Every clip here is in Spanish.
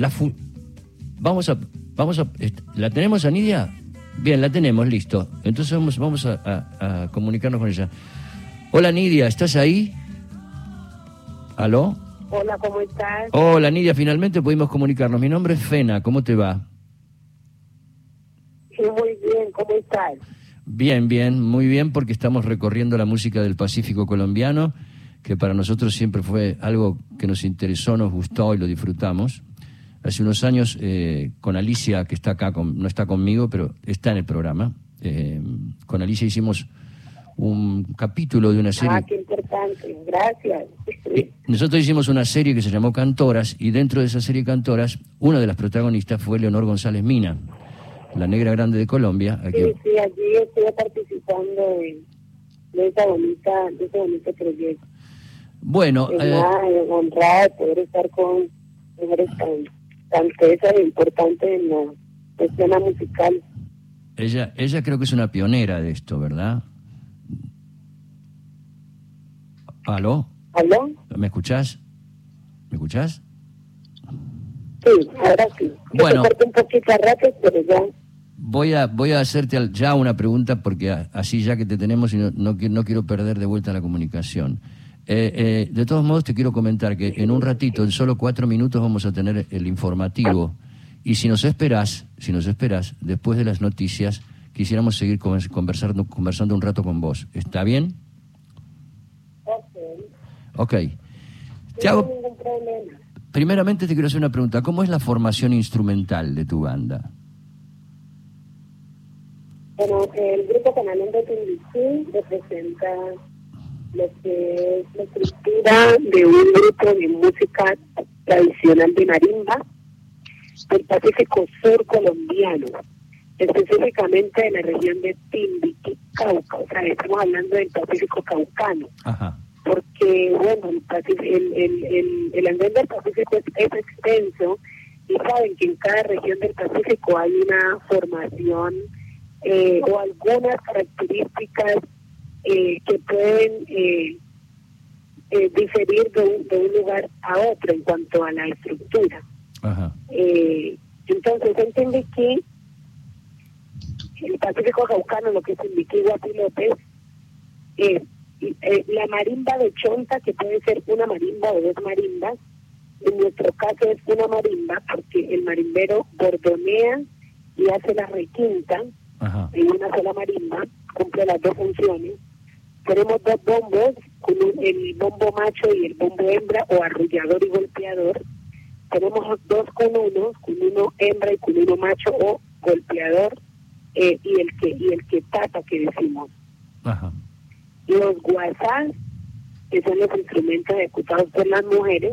la fu- vamos a, vamos a, ¿la tenemos a Nidia? Bien, la tenemos, listo. Entonces vamos, vamos a, a- a comunicarnos con ella. Hola Nidia, ¿estás ahí? ¿Aló? Hola, ¿cómo estás? Hola Nidia, finalmente pudimos comunicarnos. Mi nombre es Fena, ¿cómo te va? Sí, muy bien, ¿cómo estás? Bien, bien, muy bien, porque estamos recorriendo la música del Pacífico colombiano, que para nosotros siempre fue algo que nos interesó, nos gustó y lo disfrutamos. Hace unos años, eh, con Alicia, que está acá, con- no está conmigo, pero está en el programa, eh, con Alicia hicimos un capítulo de una serie. Ah, qué importante, gracias. Eh, Nosotros hicimos una serie que se llamó Cantoras y dentro de esa serie Cantoras, una de las protagonistas fue Leonor González Mina, la negra grande de Colombia. Sí, sí, allí estuve participando de, de esa bonita, de ese bonito proyecto. Bueno, Es eh, una honrada de poder estar con mujeres tan, tan tesas e importantes en la escena musical. ella, ella creo que es una pionera de esto, ¿verdad? ¿Aló? ¿Aló? ¿Me escuchás? ¿Me escuchás? Sí, ahora sí. Bueno. Corta un poquito a ratos, pero ya. Voy a, voy a hacerte ya una pregunta porque así ya que te tenemos y no, no, no quiero perder de vuelta la comunicación. Eh, eh, de todos modos te quiero comentar que en un ratito, en solo cuatro minutos vamos a tener el informativo y si nos esperás, si nos esperás, después de las noticias, quisiéramos seguir con- conversando, conversando un rato con vos. ¿Está bien? Ok. Ok. Te hago, primeramente te quiero hacer una pregunta. ¿Cómo es la formación instrumental de tu banda? Bueno, el grupo Canalón de Timbiquí representa lo que es la estructura de un grupo de música tradicional de marimba del Pacífico Sur colombiano, específicamente de la región de Timbiquí, Cauca, o sea, estamos hablando del Pacífico Caucano Ajá. porque bueno el, Paci- el, el, el, el andén del Pacífico es, es extenso y saben que en cada región del Pacífico hay una formación eh, o algunas características eh, que pueden eh, eh, diferir de un, de un lugar a otro en cuanto a la estructura. Ajá. Eh, entonces, entiende que el Pacífico Caucano, lo que es Timbiquí, Guapilotes, eh, eh, la marimba de chonta, que puede ser una marimba o dos marimbas, en nuestro caso es una marimba porque el marimbero bordonea y hace la requinta Ajá. en una sola marimba, cumple las dos funciones. Tenemos dos bombos, con un- el bombo macho y el bombo hembra o arrullador y golpeador. Tenemos dos con uno, con uno hembra y con uno macho o golpeador eh, y el que y el que tapa que decimos. Ajá. Los guasás, que son los instrumentos ejecutados por las mujeres,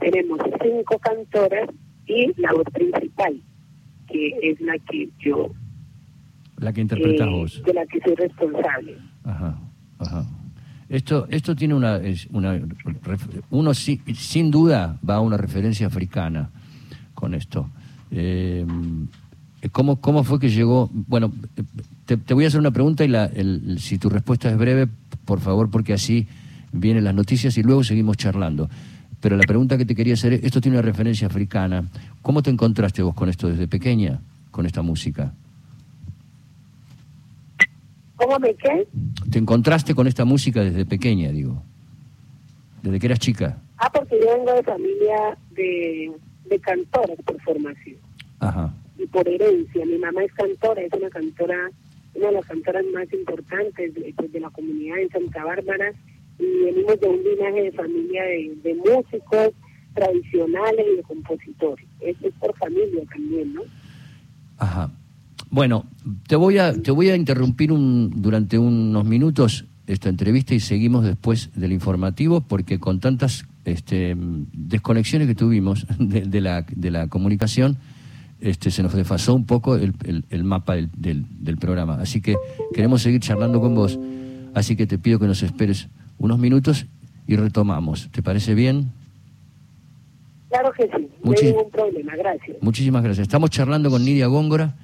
tenemos cinco cantoras y la voz principal, que es la que yo La que interpretas eh, vos. de la que soy responsable. Ajá, Esto, esto tiene una, uno si- sin duda va a una referencia africana con esto. Eh, ¿cómo, ¿Cómo fue que llegó? Bueno, te, te voy a hacer una pregunta y la, el- si tu respuesta es breve, por favor, porque así vienen las noticias y luego seguimos charlando. Pero la pregunta que te quería hacer, es, esto tiene una referencia africana. ¿Cómo te encontraste vos con esto desde pequeña, con esta música? ¿Cómo me qué? ¿Te encontraste con esta música desde pequeña, digo? Desde que eras chica. Ah, porque yo vengo de familia de, de cantoras por formación Ajá. y por herencia. Mi mamá es cantora, es una cantora, una de las cantoras más importantes de, pues, de la comunidad en Santa Bárbara y venimos de un linaje de familia de, de músicos tradicionales y de compositores. Eso es por familia también, ¿no? Ajá. Bueno, te voy a, te voy a interrumpir un, durante unos minutos esta entrevista y seguimos después del informativo porque con tantas este, desconexiones que tuvimos de, de la, de la comunicación, este, se nos desfasó un poco el, el- el mapa del, del- del programa. Así que queremos seguir charlando con vos. Así que te pido que nos esperes unos minutos y retomamos. ¿Te parece bien? Claro que sí, no hay ningún problema, gracias. Muchísimas gracias. Estamos charlando con Nidia Góngora,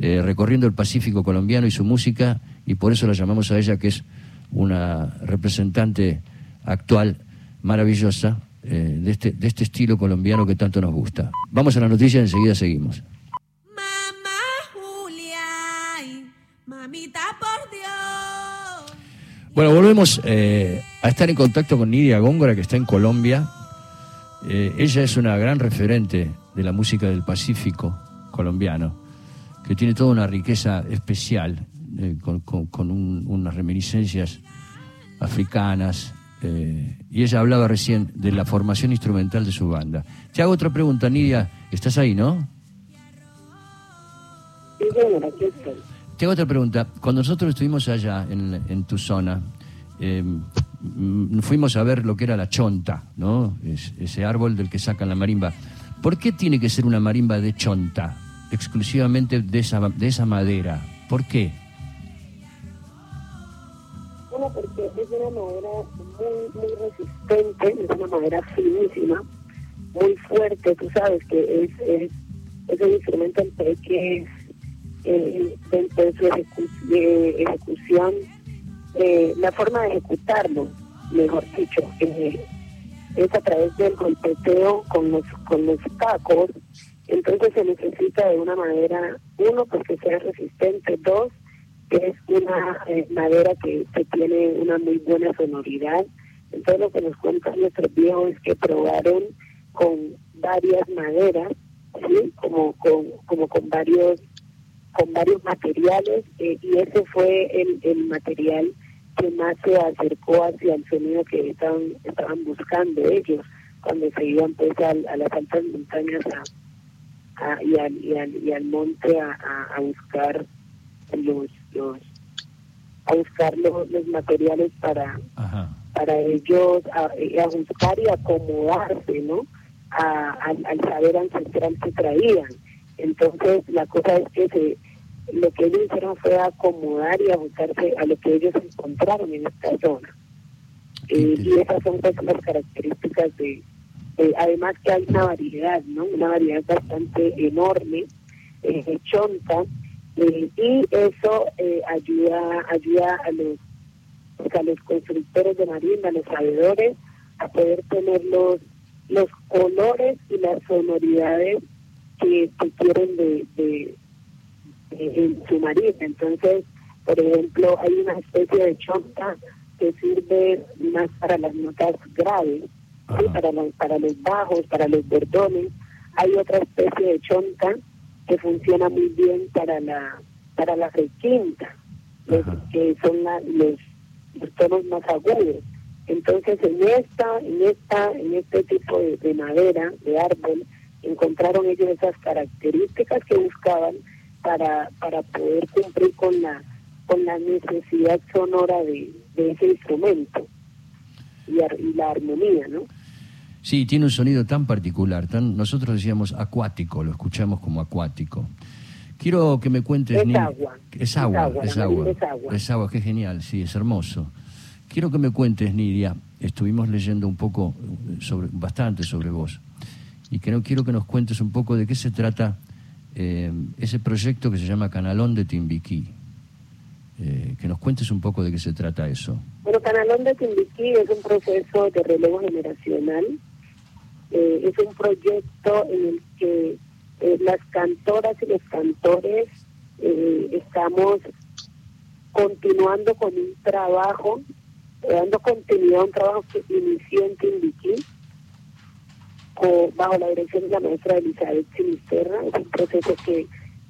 eh, recorriendo el Pacífico colombiano y su música, y por eso la llamamos a ella, que es una representante actual maravillosa eh, de, este, de este estilo colombiano que tanto nos gusta. Vamos a la noticia y enseguida seguimos. Mamá Julia, mamita por Dios. Bueno, volvemos eh, a estar en contacto con Nidia Góngora, que está en Colombia. Eh, ella es una gran referente de la música del Pacífico colombiano, que tiene toda una riqueza especial, eh, con, con- con un- unas reminiscencias africanas. eh, y ella hablaba recién de la formación instrumental de su banda. Te hago otra pregunta, Nidia. ¿Estás ahí, no? Sí, señora, aquí estoy. Te hago otra pregunta. Cuando nosotros estuvimos allá en, en tu zona, eh, mm, fuimos a ver lo que era la chonta, ¿no? Es- ese árbol del que sacan la marimba. ¿Por qué tiene que ser una marimba de chonta, exclusivamente de esa, de esa madera? ¿Por qué? Uno, porque es una madera muy, muy resistente, es una madera finísima, muy fuerte, tú sabes que es, es, es un instrumento que es eh, de su ejecu- de ejecución, eh, la forma de ejecutarlo, mejor dicho, eh, es a través del golpeteo con los, con los tacos, entonces se necesita de una madera, uno, pues que sea resistente, dos, que es una eh, madera que, tiene una muy buena sonoridad. Entonces lo que nos cuentan nuestros viejos es que probaron con varias maderas, ¿sí? como con, como con varios con varios materiales eh, y ese fue el, material que más se acercó hacia el sonido que estaban, estaban buscando ellos cuando se iban pues al- a, las altas montañas a, a- y, al, y, al, y al monte a, a- a buscar los, los a buscar los, los materiales para Ajá. para ellos a, a buscar y acomodarse no a- al, al saber ancestral que traían. Entonces la cosa es que se lo que ellos hicieron fue acomodar y ajustarse a lo que ellos encontraron en esta zona. Eh, y esas son pues, las características de eh, además que hay una variedad no una variedad bastante enorme eh, de chonta eh, y eso eh, ayuda ayuda a los pues, a los constructores de marimba, a los sabedores, a poder tener los, los colores y las sonoridades que, quieren de, de- en su marimba. Entonces, por ejemplo, hay una especie de chonta que sirve más para las notas graves, ¿sí? Para, los, para los bajos, para los bordones. Hay otra especie de chonta que funciona muy bien para la para la requinta, los- que son la- los, los tonos más agudos. Entonces en esta, en esta, en este tipo de, de madera, de árbol, encontraron ellos esas características que buscaban para, para poder cumplir con la con la necesidad sonora de, de ese instrumento y, ar- y la armonía, ¿no? Sí, tiene un sonido tan particular, tan nosotros decíamos acuático, lo escuchamos como acuático. Quiero que me cuentes... Es agua, Es agua, es agua. es agua. Es agua, qué genial, sí, es hermoso. Quiero que me cuentes, Nidia, estuvimos leyendo un poco, eh, sobre, bastante sobre vos, y que no quiero que nos cuentes un poco de qué se trata eh, ese proyecto que se llama Canalón de Timbiquí. Eh, que nos cuentes un poco de qué se trata eso. Bueno, Canalón de Timbiquí es un proceso de relevo generacional. Eh, es un proyecto en el que eh, las cantoras y los cantores eh, estamos continuando con un trabajo, dando continuidad a un trabajo que inició en Timbiquí bajo la dirección de la maestra Elizabeth Sinisterra. Es un proceso que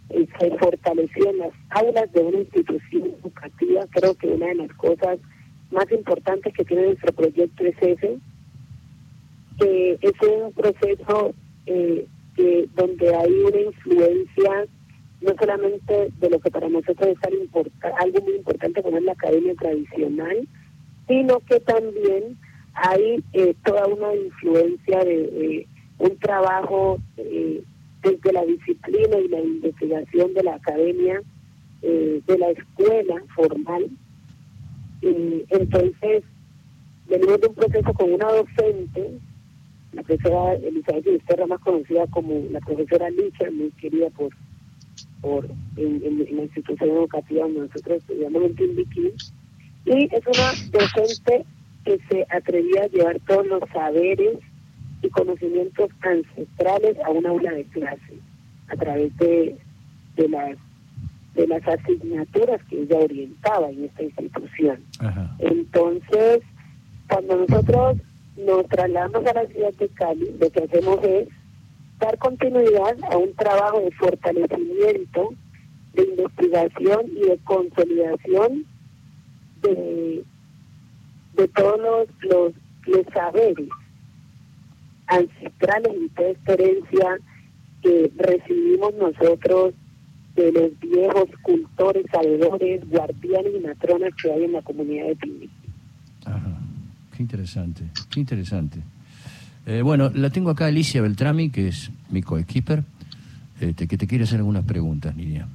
se fortaleció en las aulas de una institución educativa. Creo que una de las cosas más importantes que tiene nuestro proyecto es ese, que es un proceso eh, que, donde hay una influencia no solamente de lo que para nosotros es importa- algo muy importante como es la academia tradicional, sino que también hay eh, toda una influencia de un trabajo eh, desde la disciplina y la investigación de la academia, eh, de la escuela formal. Y entonces, venimos de un proceso con una docente, la profesora Elizabeth Sinisterra, más conocida como la profesora Licha, muy querida por por en, en- en la institución educativa donde nosotros estudiamos en Timbiquí, y es una docente que se atrevía a llevar todos los saberes y conocimientos ancestrales a un aula de clase a través de, de las de las asignaturas que ella orientaba en esta institución. Ajá. Entonces, cuando nosotros nos trasladamos a la ciudad de Cali, lo que hacemos es dar continuidad a un trabajo de fortalecimiento, de investigación y de consolidación de, de todos los, los, saberes ancestrales y toda esta herencia que recibimos nosotros de los viejos cultores, sabedores, guardianes y matronas que hay en la comunidad de Timbiquí. Ajá. Qué interesante, qué interesante. Eh, bueno, la tengo acá Alicia Beltrami, que es mi coequiper, este, que te quiere hacer algunas preguntas, Nidia.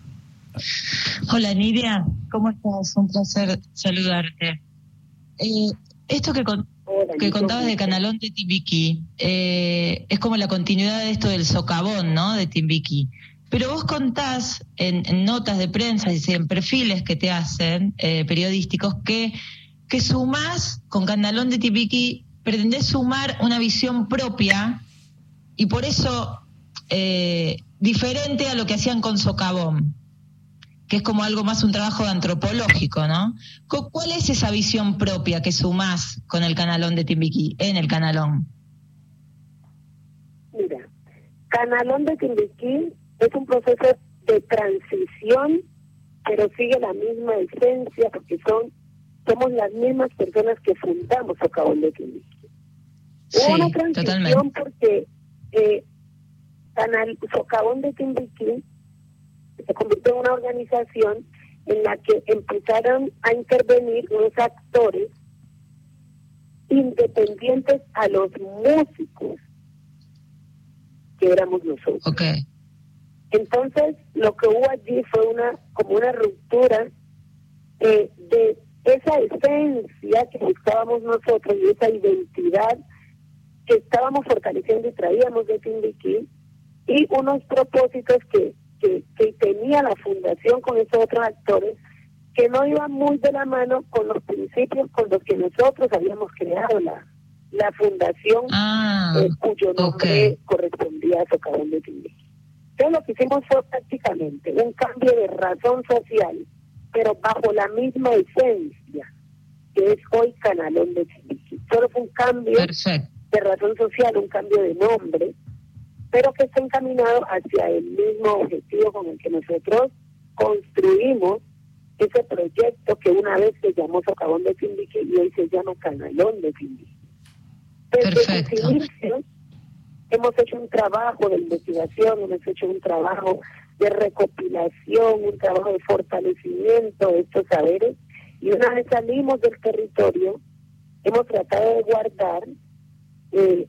Hola Nidia, ¿cómo estás? Un placer saludarte. Eh, esto que, con- Hola, que contabas de Canalón de Timbiquí eh, es como la continuidad de esto del socavón, ¿no? De Timbiquí. Pero vos contás en, en notas de prensa y en perfiles que te hacen eh, periodísticos que, que sumás con Canalón de Timbiquí, pretendés sumar una visión propia y por eso eh, diferente a lo que hacían con socavón que es como algo más un trabajo antropológico, ¿no? Cu- ¿Cuál es esa visión propia que sumás con el canalón de Timbiquí, en el canalón? Mira, Canalón de Timbiquí es un proceso de transición, pero sigue la misma esencia porque son somos las mismas personas que fundamos Socavón de Timbiquí. Sí, Hubo una transición totalmente. porque eh, Canal Socavón de Timbiquí se convirtió en una organización en la que empezaron a intervenir unos actores independientes a los músicos que éramos nosotros. Ok, Entonces, lo que hubo allí fue una como una ruptura eh, de esa esencia que buscábamos nosotros y esa identidad que estábamos fortaleciendo y traíamos de Timbiquí y unos propósitos que, que, que tenía la fundación con esos otros actores que no iban muy de la mano con los principios con los que nosotros habíamos creado la, la fundación ah, eh, cuyo nombre ok. correspondía a Socavón de Timbiquí. Entonces lo que hicimos fue prácticamente un cambio de razón social, pero bajo la misma esencia que es hoy Canalón de Timbiquí. Solo fue un cambio perfecto, de razón social, un cambio de nombre, pero que está encaminado hacia el mismo objetivo con el que nosotros construimos ese proyecto que una vez se llamó Socavón de Timbiquí y hoy se llama Canalón de Timbiquí. Desde Perfecto. sus inicios hemos hecho un trabajo de investigación, hemos hecho un trabajo de recopilación, un trabajo de fortalecimiento de estos saberes y una vez salimos del territorio hemos tratado de guardar eh,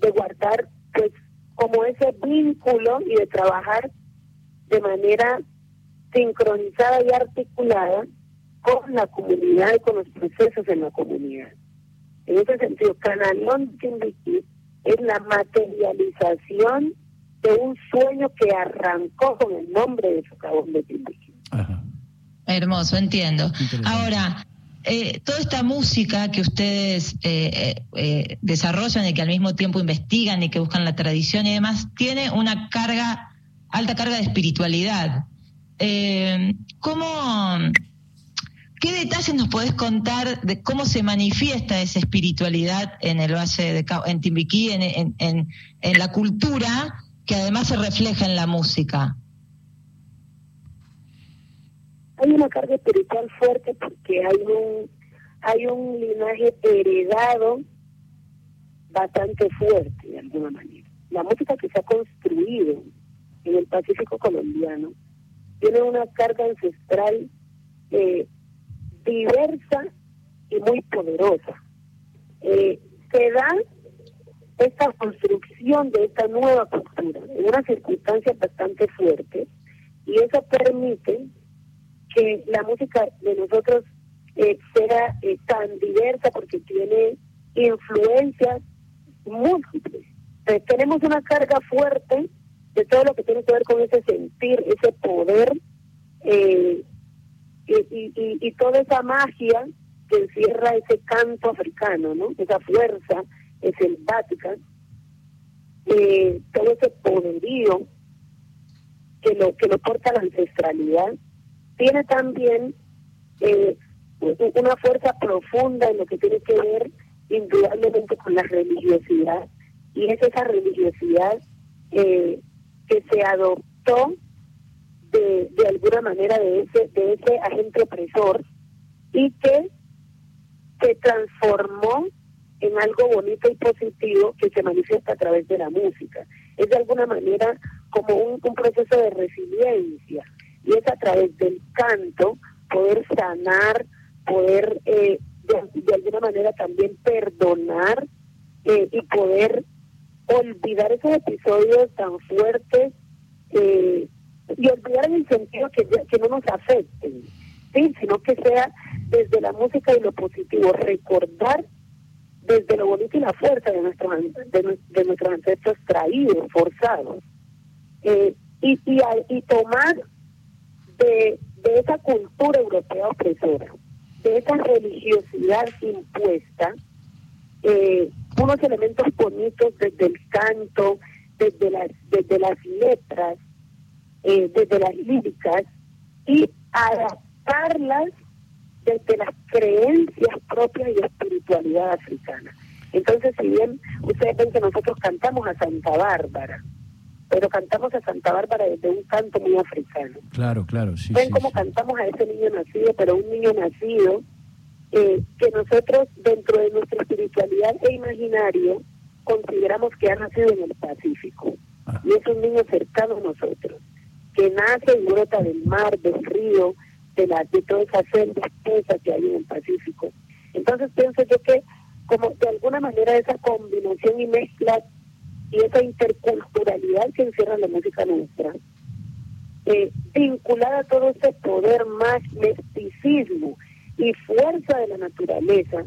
de guardar pues como ese vínculo y de trabajar de manera sincronizada y articulada con la comunidad y con los procesos en la comunidad. En ese sentido, Canalón Timbiquí es la materialización de un sueño que arrancó con el nombre de Socavón de. Ajá. hermoso, entiendo. Ahora, eh, toda esta música que ustedes eh, eh, eh, desarrollan y que al mismo tiempo investigan y que buscan la tradición y demás, tiene una carga, alta carga de espiritualidad. Eh, ¿Cómo, ¿Qué detalles nos podés contar de cómo se manifiesta esa espiritualidad en el Valle de en Timbiquí, en, en, en, en la cultura, que además se refleja en la música? Hay una carga espiritual fuerte porque hay un hay un linaje heredado bastante fuerte de alguna manera. La música que se ha construido en el Pacífico colombiano tiene una carga ancestral eh, diversa y muy poderosa. Eh, se da esta construcción de esta nueva cultura en unas circunstancias bastante fuertes y eso permite que la música de nosotros eh, sea eh, tan diversa porque tiene influencias múltiples. Entonces, tenemos una carga fuerte de todo lo que tiene que ver con ese sentir, ese poder eh, y, y, y, toda esa magia que encierra ese canto africano, ¿no? Esa fuerza, selváticas, eh, todo ese poderío que lo que lo porta la ancestralidad, tiene también eh, una fuerza profunda en lo que tiene que ver indudablemente con la religiosidad, y es esa religiosidad eh, que se adoptó de, de alguna manera de ese, de ese agente opresor y que se transformó en algo bonito y positivo que se manifiesta a través de la música. Es de alguna manera como un, un proceso de resiliencia y es a través del canto poder sanar, poder eh, de, alguna manera también perdonar eh, y poder olvidar esos episodios tan fuertes eh, y olvidar en el sentido que, que no nos afecten, ¿sí? sino que sea desde la música y lo positivo, recordar desde lo bonito y la fuerza de nuestros, de, nuestros ancestros traídos, forzados, eh, y, y, tomar de, de esa cultura europea opresora, de esa religiosidad impuesta, eh, unos elementos bonitos desde el canto, desde las, desde las letras, eh, desde las líricas, y adaptarlas desde las creencias propias y espiritualidad africana. Entonces, si bien ustedes ven que nosotros cantamos a Santa Bárbara, pero cantamos a Santa Bárbara desde un canto muy africano. Claro, claro, sí. Ven cómo cantamos a ese niño nacido, pero un niño nacido eh, que nosotros dentro de nuestra espiritualidad e imaginario consideramos que ha nacido en el Pacífico. Ah. Y es un niño cercano a nosotros, que nace y brota del mar, del río, de, la, de toda esa selva espesa que hay en el Pacífico. Entonces pienso yo que como de alguna manera esa combinación y mezcla y esa interculturalidad que encierra la música nuestra, eh, vinculada a todo ese poder más mesticismo y fuerza de la naturaleza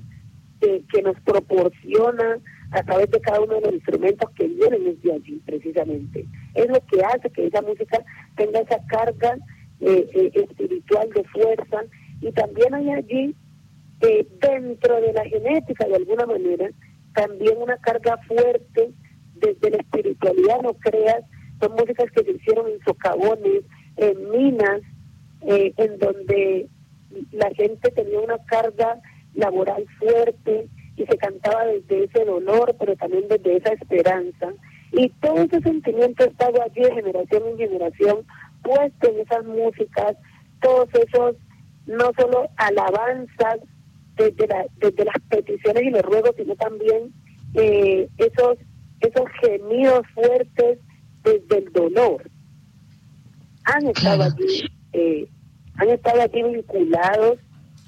que nos proporciona a través de cada uno de los instrumentos que vienen desde allí, precisamente. Es lo que hace que esa música tenga esa carga eh, eh, espiritual de fuerza y también hay allí, eh, dentro de la genética de alguna manera, también una carga fuerte desde la espiritualidad, no creas, son músicas que se hicieron en socavones, en minas, en donde la gente tenía una carga laboral fuerte y se cantaba desde ese dolor, pero también desde esa esperanza. Y todo ese sentimiento estaba allí de generación en generación puesto en esas músicas todos esos, no solo alabanzas desde, la, desde las peticiones y los ruegos, sino también eh, esos, esos gemidos fuertes desde el dolor. Han estado allí, eh, han estado allí vinculados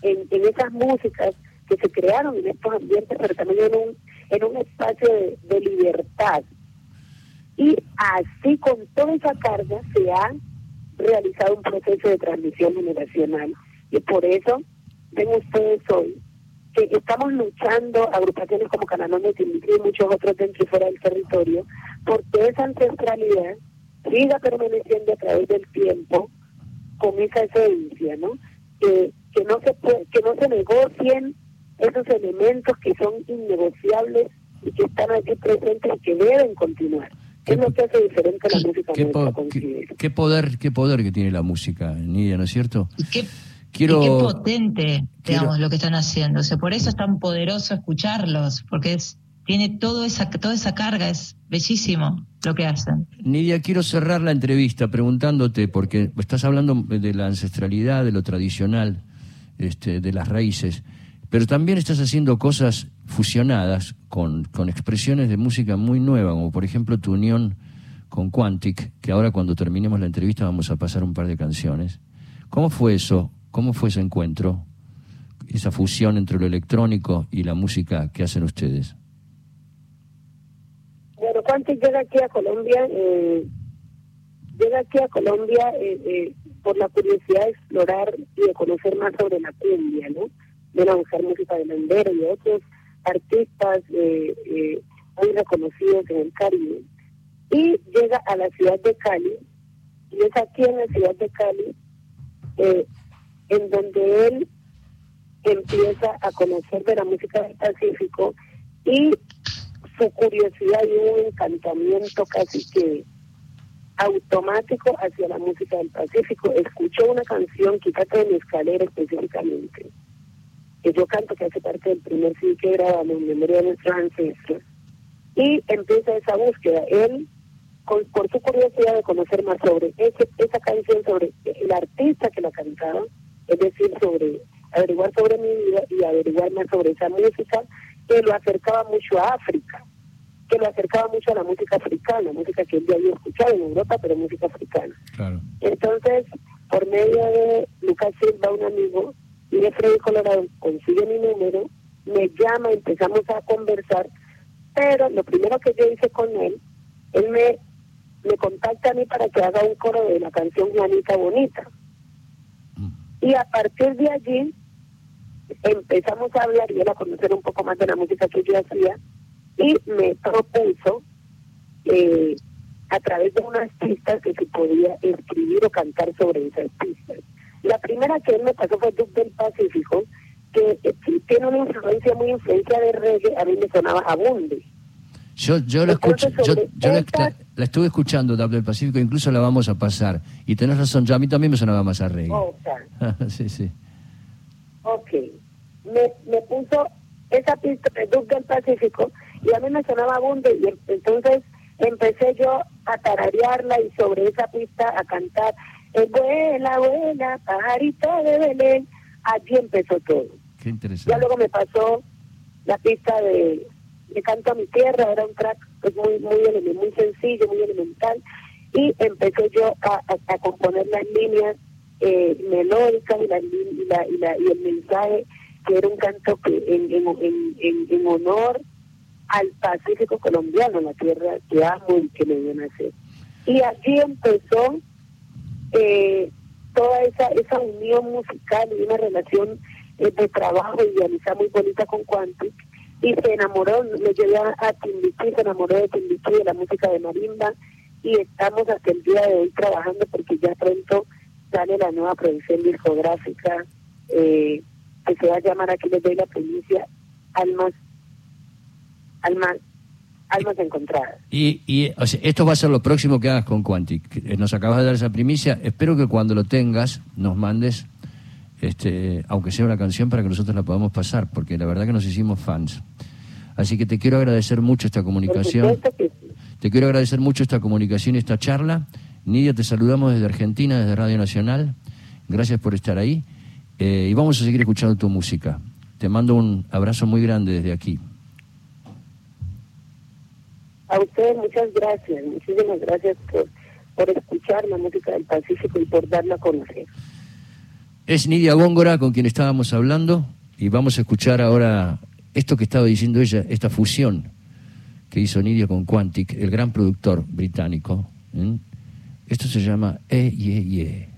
en, en esas músicas que se crearon en estos ambientes, pero también en un, en un espacio de, libertad. Y así con toda esa carga se ha realizado un proceso de transmisión generacional. Y por eso, ven ustedes hoy, que estamos luchando, agrupaciones como Cananón de y muchos otros dentro y fuera del territorio, porque esa ancestralidad siga permaneciendo a través del tiempo con esa esencia, ¿no? Que, que no se que no se negocien esos elementos que son innegociables y que están aquí presentes y que deben continuar es lo que hace diferente la música qué, qué, poder, qué poder que tiene la música, Nidia, ¿no es cierto? Y qué, Quiero... qué potente, digamos, lo que están haciendo. O sea, por eso es tan poderoso escucharlos, porque es, tiene todo esa, toda esa carga, es bellísimo lo que hacen. Nidia, quiero cerrar la entrevista preguntándote, porque estás hablando de la ancestralidad, de lo tradicional, este, de las raíces, pero también estás haciendo cosas fusionadas con, con expresiones de música muy nueva, como por ejemplo tu unión con Quantic, que ahora cuando terminemos la entrevista vamos a pasar un par de canciones. ¿Cómo fue eso? ¿Cómo fue ese encuentro? Esa fusión entre lo electrónico y la música que hacen ustedes. Bueno, Quantic llega aquí a Colombia, eh, llega aquí a Colombia eh, eh, por la curiosidad de explorar y de conocer más sobre la cumbia, ¿no? De a buscar música de Landero y otros artistas eh, eh, muy reconocidos en el Caribe. Y llega a la ciudad de Cali, y es aquí en la ciudad de Cali, eh, en donde él empieza a conocer de la música del Pacífico y su curiosidad y un encantamiento casi que automático hacia la música del Pacífico. Escuchó una canción, Quítate de mi escalera específicamente, que yo canto, que hace parte del primer CD que grabamos en memoria de nuestros ancestros, y empieza esa búsqueda. Él, con, por su curiosidad de conocer más sobre ese, esa canción, sobre el artista que la cantaba, es decir, sobre averiguar sobre mi vida y averiguar más sobre esa música, que lo acercaba mucho a África que lo acercaba mucho a la música africana, música que él ya había escuchado en Europa, pero música africana. Entonces, por medio de Lucas Silva, un amigo, de Freddy Colorado, consigue mi número, me llama, empezamos a conversar, pero lo primero que yo hice con él, él me, me contacta a mí para que haga un coro de la canción Juanita Bonita. Mm. Y a partir de allí empezamos a hablar y él a conocer un poco más de la música que yo hacía y me propuso eh, a través de unas pistas que se podía escribir o cantar sobre esas pistas. La primera que él me pasó fue Duke del Pacífico, que eh, tiene una influencia muy influencia de reggae, a mí me sonaba abunde. Yo, yo la escucho, yo, la, estuve escuchando, Duke del Pacífico, incluso la vamos a pasar. Y tenés razón, yo a mí también me sonaba más a reggae. Oh, sí, sí. Ok. Me, me puso esa pista de Duke del Pacífico y a mí me sonaba abunde y entonces empecé yo a tararearla y sobre esa pista a cantar es buena, buena, pajarito de Belén. Allí empezó todo. Qué interesante. Ya luego me pasó la pista de, de Canto a mi Tierra, era un track pues, muy, muy, muy sencillo, muy elemental, y empecé yo a, a, componer las líneas eh, melódicas y, la, y, la, y, la, y el mensaje que era un canto que en, en, en, en honor al Pacífico colombiano, la tierra que amo y que me dio nacer. Y así empezó eh, toda esa, esa unión musical y una relación eh, de trabajo y amistad muy bonita con Quantic. Y se enamoró, me llevé a Timbiquí, se enamoró de Timbiquí, de la música de marimba. Y estamos hasta el día de hoy trabajando porque ya pronto sale la nueva producción discográfica eh, que se va a llamar, aquí les doy la primicia, Almas almas, almas encontradas. Y, y esto va a ser lo próximo que hagas con Quantic. Eh, nos acabas de dar esa primicia. Espero que cuando lo tengas nos mandes, este, aunque sea una canción, para que nosotros la podamos pasar, porque la verdad que nos hicimos fans. Así que te quiero agradecer mucho esta comunicación. Te quiero agradecer mucho esta comunicación y esta charla. Nidia, te saludamos desde Argentina, desde Radio Nacional. Gracias por estar ahí. Eh, y vamos a seguir escuchando tu música. Te mando un abrazo muy grande desde aquí. A ustedes muchas gracias, muchísimas gracias por, por escuchar la música del Pacífico y por darla a conocer. Es Nidia Góngora con quien estábamos hablando y vamos a escuchar ahora esto que estaba diciendo ella, esta fusión que hizo Nidia con Quantic, el gran productor británico. Esto se llama E, Ye, Ye.